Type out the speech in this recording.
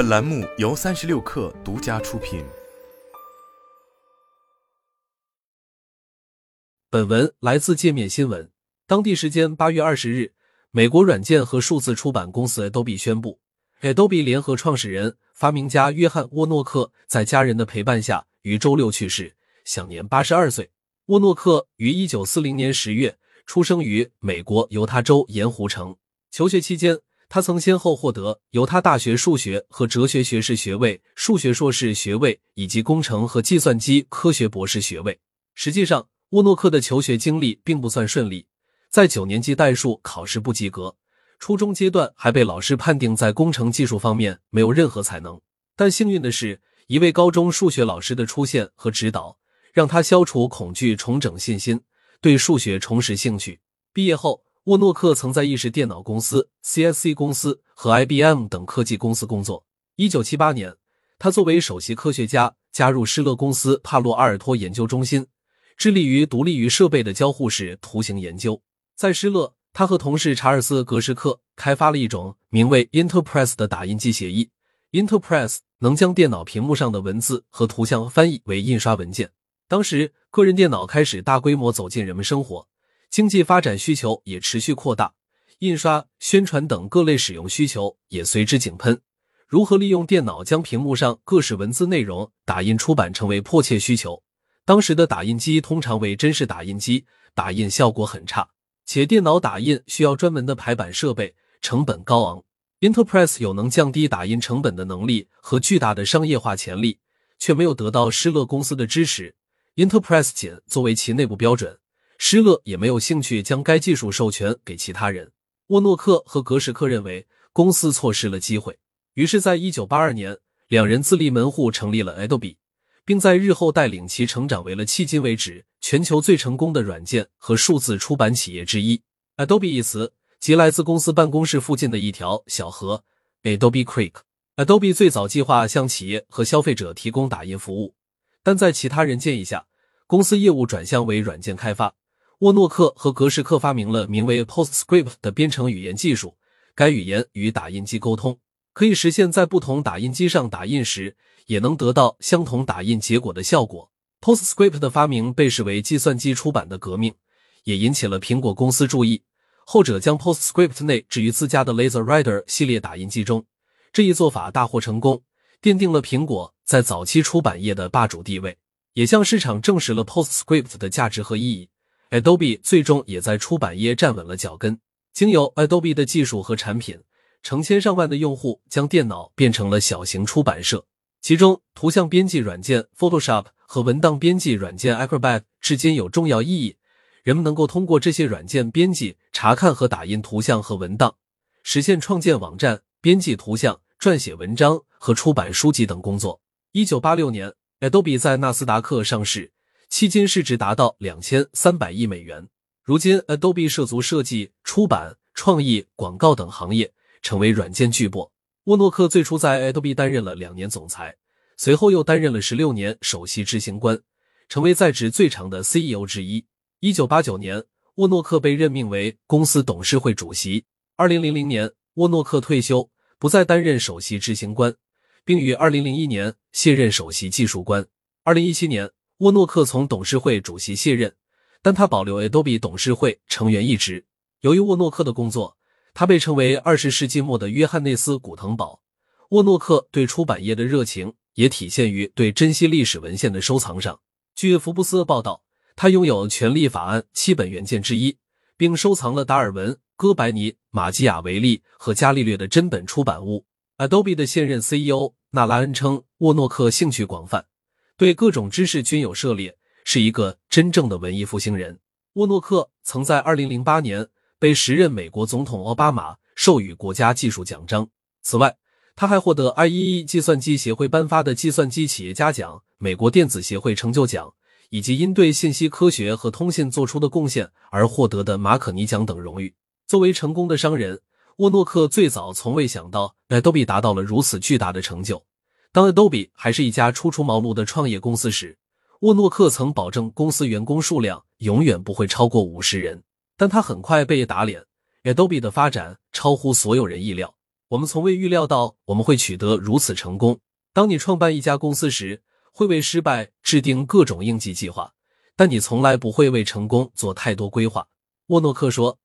本栏目由三十六氪独家出品。本文来自界面新闻。当地时间八月二十日，美国软件和数字出版公司 Adobe 宣布，Adobe 联合创始人、发明家约翰沃诺克在家人的陪伴下于周六去世，享年八十二岁。沃诺克于一九四零年十月出生于美国犹他州盐湖城。求学期间，他曾先后获得犹他大学数学和哲学学士学位、数学硕士学位以及工程和计算机科学博士学位。实际上，沃诺克的求学经历并不算顺利。在九年级代数考试不及格，初中阶段还被老师判定在工程技术方面没有任何才能。但幸运的是，一位高中数学老师的出现和指导，让他消除恐惧，重整信心，对数学重拾兴趣。毕业后，沃诺克曾在意式电脑公司、CSC 公司和 IBM 等科技公司工作。一九七八年，他作为首席科学家加入施乐公司帕洛阿尔托研究中心，致力于独立于设备的交互式图形研究。在施乐，他和同事查尔斯·格什克开发了一种名为 Interpress 的打印机协议。Interpress 能将电脑屏幕上的文字和图像翻译为印刷文件。当时，个人电脑开始大规模走进人们生活，经济发展需求也持续扩大，印刷、宣传等各类使用需求也随之井喷。如何利用电脑将屏幕上各式文字内容打印出版，成为迫切需求。当时的打印机通常为真式打印机，打印效果很差。且电脑打印需要专门的排版设备，成本高昂。Interpress 有能降低打印成本的能力和巨大的商业化潜力，却没有得到施乐公司的支持。Interpress 仅作为其内部标准，施乐也没有兴趣将该技术授权给其他人。沃诺克和格什克认为公司错失了机会，于是，在一九八二年，两人自立门户成立了 Adobe。并在日后带领其成长为了迄今为止全球最成功的软件和数字出版企业之一。Adobe 一词即来自公司办公室附近的一条小河 Adobe Creek。Adobe 最早计划向企业和消费者提供打印服务，但在其他人建议下，公司业务转向为软件开发。沃诺克和格什克发明了名为 PostScript 的编程语言技术，该语言与打印机沟通，可以实现在不同打印机上打印时。也能得到相同打印结果的效果。PostScript 的发明被视为计算机出版的革命，也引起了苹果公司注意。后者将 PostScript 内置于自家的 LaserWriter 系列打印机中，这一做法大获成功，奠定了苹果在早期出版业的霸主地位，也向市场证实了 PostScript 的价值和意义。Adobe 最终也在出版业站稳了脚跟。经由 Adobe 的技术和产品，成千上万的用户将电脑变成了小型出版社。其中，图像编辑软件 Photoshop 和文档编辑软件 Acrobat 至今有重要意义。人们能够通过这些软件编辑、查看和打印图像和文档，实现创建网站、编辑图像、撰写文章和出版书籍等工作。一九八六年，Adobe 在纳斯达克上市，迄今市值达到两千三百亿美元。如今，Adobe 涉足设计、出版、创意、广告等行业，成为软件巨擘。沃诺克最初在 Adobe 担任了两年总裁，随后又担任了十六年首席执行官，成为在职最长的 CEO 之一。一九八九年，沃诺克被任命为公司董事会主席。二零零零年，沃诺克退休，不再担任首席执行官，并于二零零一年卸任首席技术官。二零一七年，沃诺克从董事会主席卸任，但他保留 Adobe 董事会成员一职。由于沃诺克的工作。他被称为二十世纪末的约翰内斯·古腾堡。沃诺克对出版业的热情也体现于对珍稀历史文献的收藏上。据福布斯报道，他拥有《权利法案》七本原件之一，并收藏了达尔文、哥白尼、马基雅维利和伽利略的真本出版物。Adobe 的现任 CEO 纳拉恩称，沃诺克兴趣广泛，对各种知识均有涉猎，是一个真正的文艺复兴人。沃诺克曾在二零零八年。被时任美国总统奥巴马授予国家技术奖章。此外，他还获得 IEEE 计算机协会颁发的计算机企业家奖、美国电子协会成就奖，以及因对信息科学和通信做出的贡献而获得的马可尼奖等荣誉。作为成功的商人，沃诺克最早从未想到 Adobe 达到了如此巨大的成就。当 Adobe 还是一家初出茅庐的创业公司时，沃诺克曾保证公司员工数量永远不会超过五十人。但他很快被打脸，Adobe 的发展超乎所有人意料。我们从未预料到我们会取得如此成功。当你创办一家公司时，会为失败制定各种应急计划，但你从来不会为成功做太多规划。沃诺克说：“